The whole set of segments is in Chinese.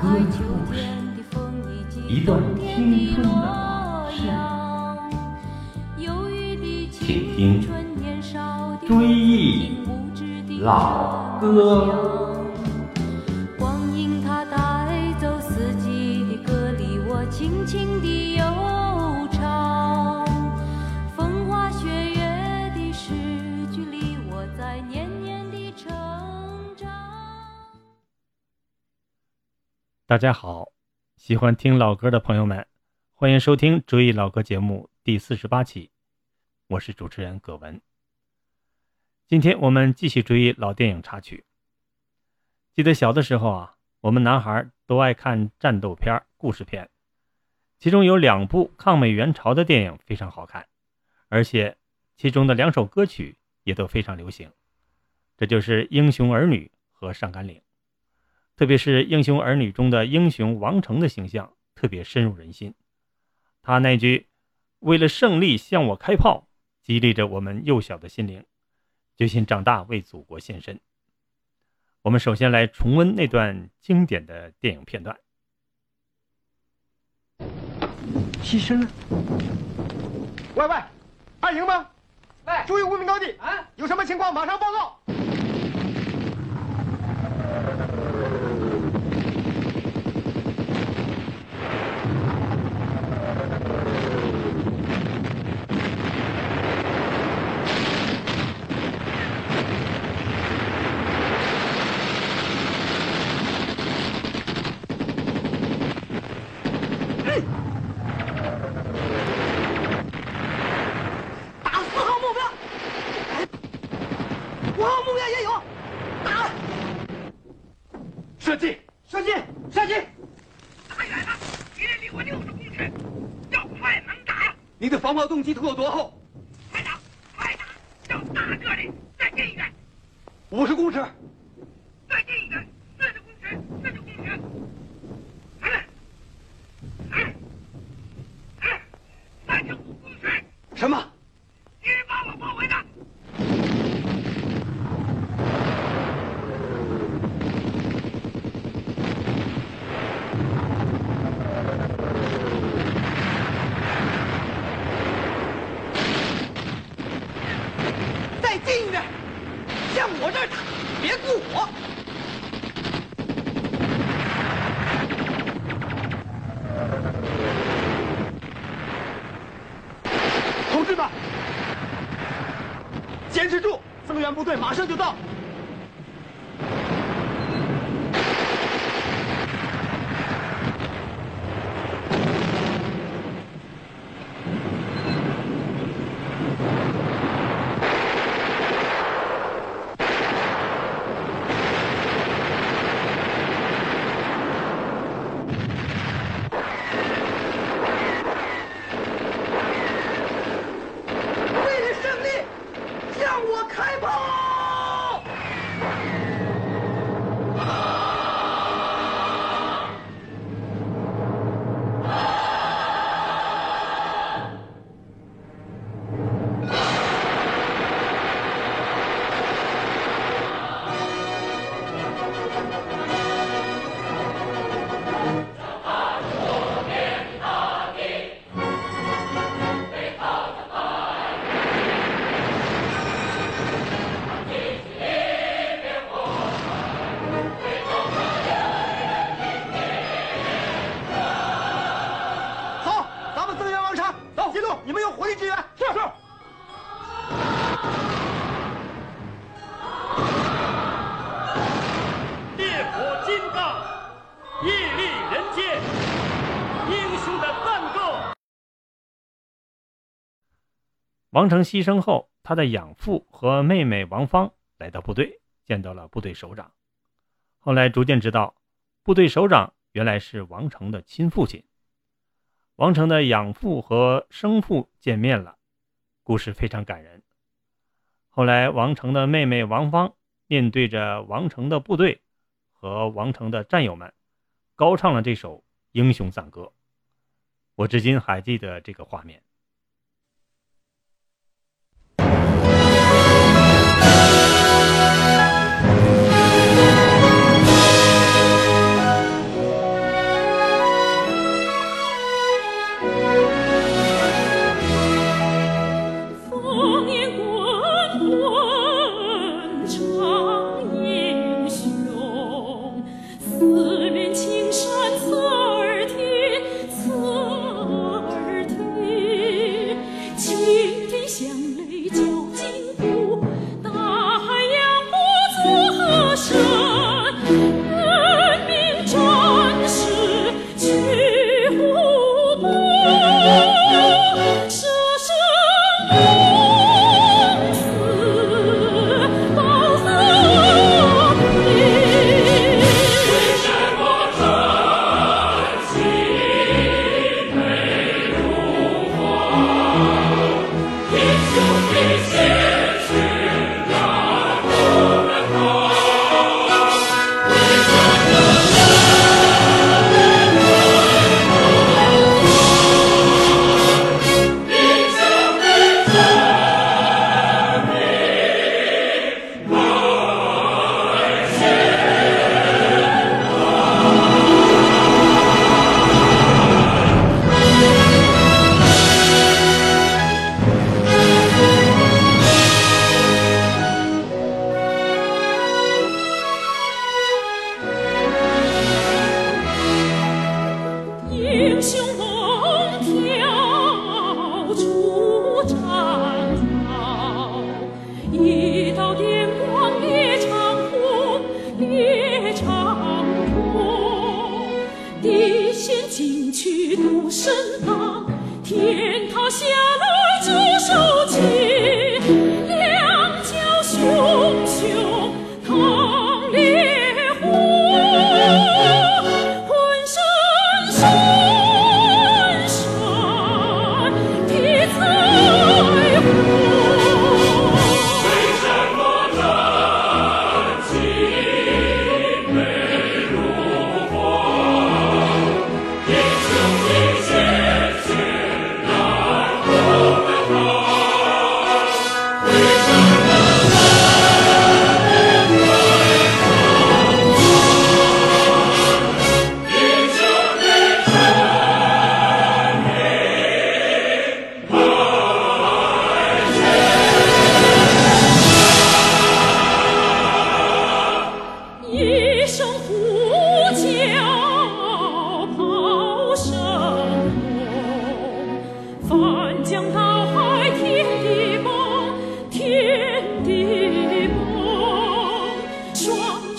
歌的故事，一段青春的事。请听《追忆老歌》。大家好，喜欢听老歌的朋友们，欢迎收听《追忆老歌》节目第四十八期，我是主持人葛文。今天我们继续追忆老电影插曲。记得小的时候啊，我们男孩都爱看战斗片、故事片，其中有两部抗美援朝的电影非常好看，而且其中的两首歌曲也都非常流行，这就是《英雄儿女》和《上甘岭》。特别是《英雄儿女》中的英雄王成的形象特别深入人心，他那句“为了胜利向我开炮”，激励着我们幼小的心灵，决心长大为祖国献身。我们首先来重温那段经典的电影片段。牺牲了。喂喂，二营吗？喂，注意无名高地啊！有什么情况马上报告。打四号目标，哎五号目标也有，打！射击，射击，射击！打远了，敌人离我六十公尺，要快能打，你的防炮动机图有多厚？快打，快打，让大个的，再近一点，五十公尺。再近一点，四十公尺，四十公尺。嗯，嗯，嗯，三十五公尺，什么？敌人把我包围了。再近一点，向我这儿打，别顾我。同志们，坚持住，增援部队马上就到。王成牺牲后，他的养父和妹妹王芳来到部队，见到了部队首长。后来逐渐知道，部队首长原来是王成的亲父亲。王成的养父和生父见面了，故事非常感人。后来，王成的妹妹王芳面对着王成的部队和王成的战友们，高唱了这首英雄赞歌。我至今还记得这个画面。地陷进去独身旁，天塌下来助手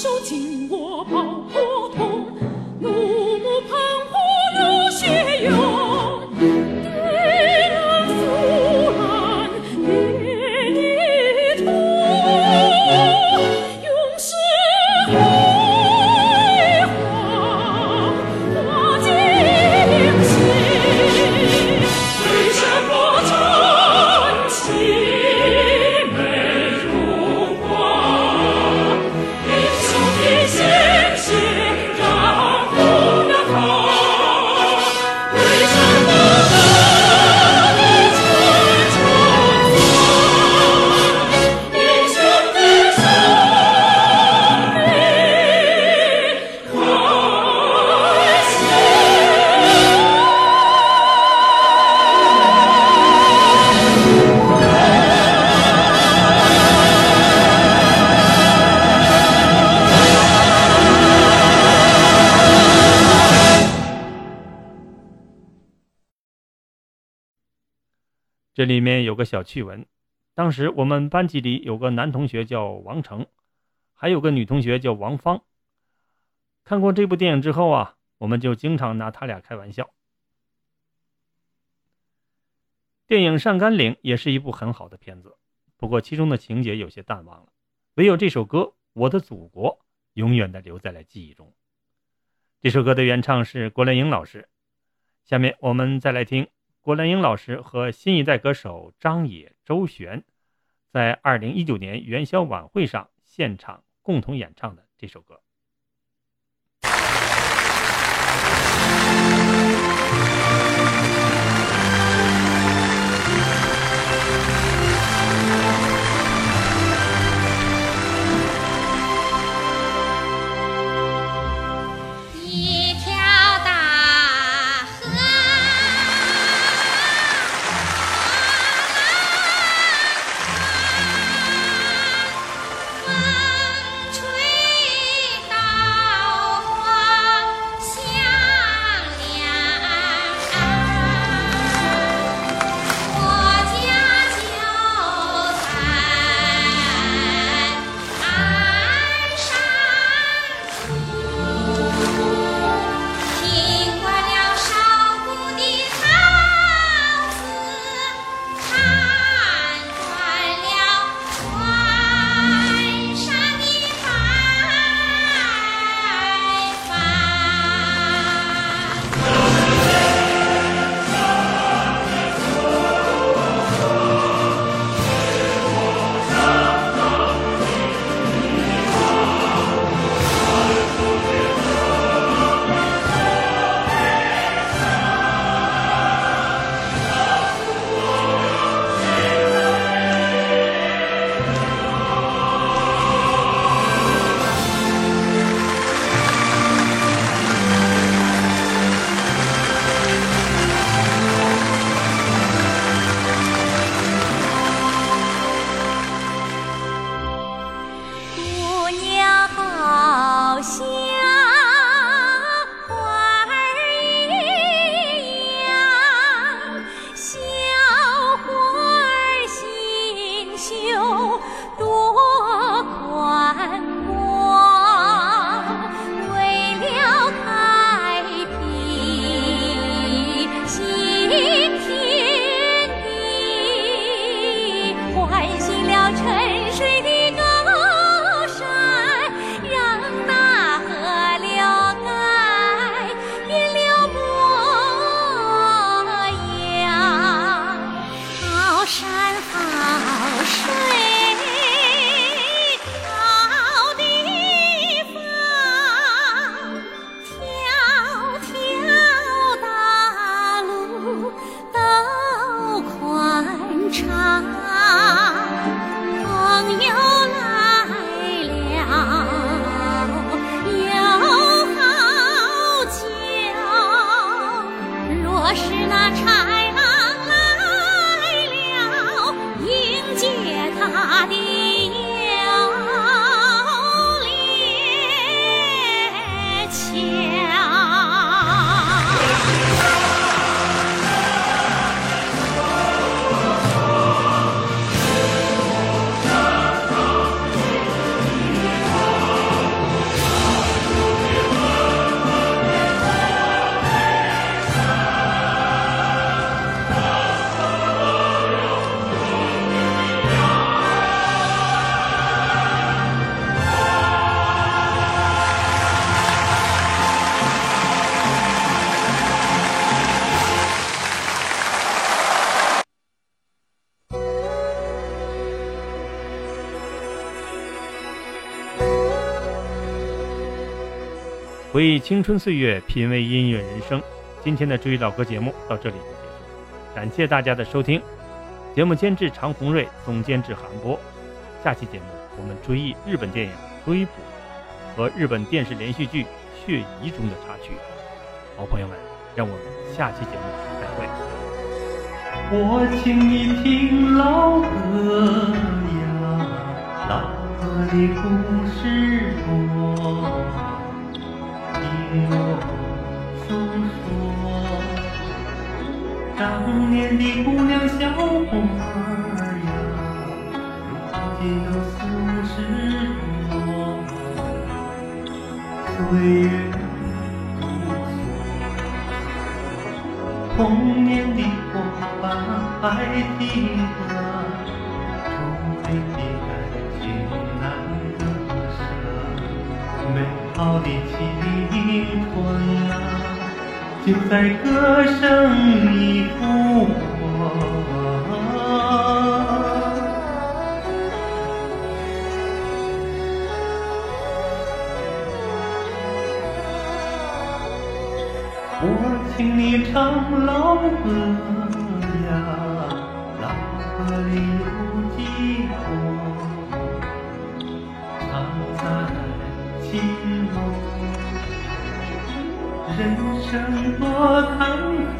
手紧握，保护。这里面有个小趣闻，当时我们班级里有个男同学叫王成，还有个女同学叫王芳。看过这部电影之后啊，我们就经常拿他俩开玩笑。电影《上甘岭》也是一部很好的片子，不过其中的情节有些淡忘了，唯有这首歌《我的祖国》永远的留在了记忆中。这首歌的原唱是郭兰英老师，下面我们再来听郭兰英老师和新一代歌手张也、周璇在二零一九年元宵晚会上现场共同演唱的这首歌。回忆青春岁月，品味音乐人生。今天的追忆老歌节目到这里就结束，感谢大家的收听。节目监制常红瑞，总监制韩波。下期节目我们追忆日本电影《追捕》和日本电视连续剧《血疑》中的插曲。好朋友们，让我们下期节目再会。我请你听老歌呀，老歌的故事多，我诉说。当年的姑娘小伙儿呀，如今都四五十多，岁月如梭，童年的伙伴还记得，初恋的感情难割舍，美好的青，就在歌声里复活。我请你唱老歌呀，老歌里有几多，常在心头。人生多坎坷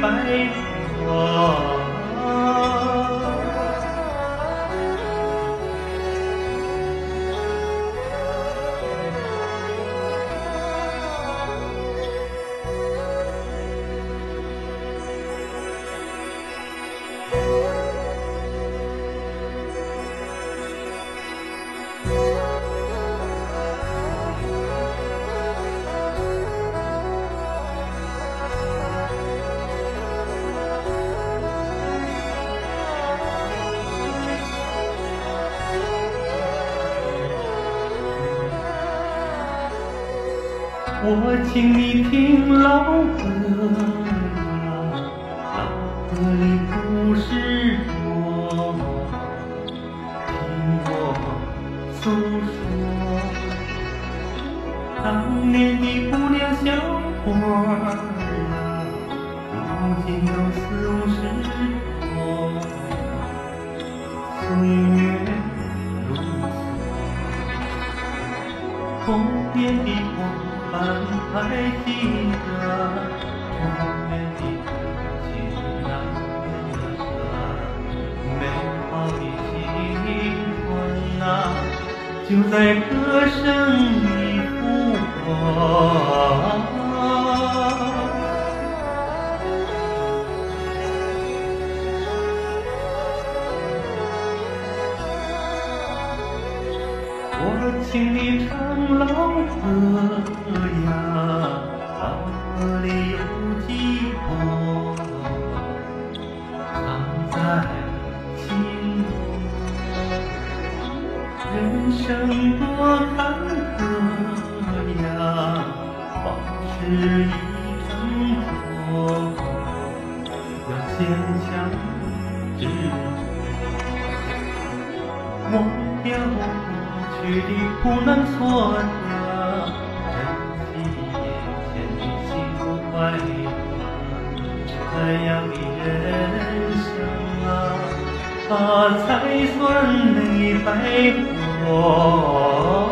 白发。我请你听老歌。伴还记得，童年的感情难割舍，美好的青春啊，就在歌声里复活。我请你唱老歌藏在心中。人生多坎爱我。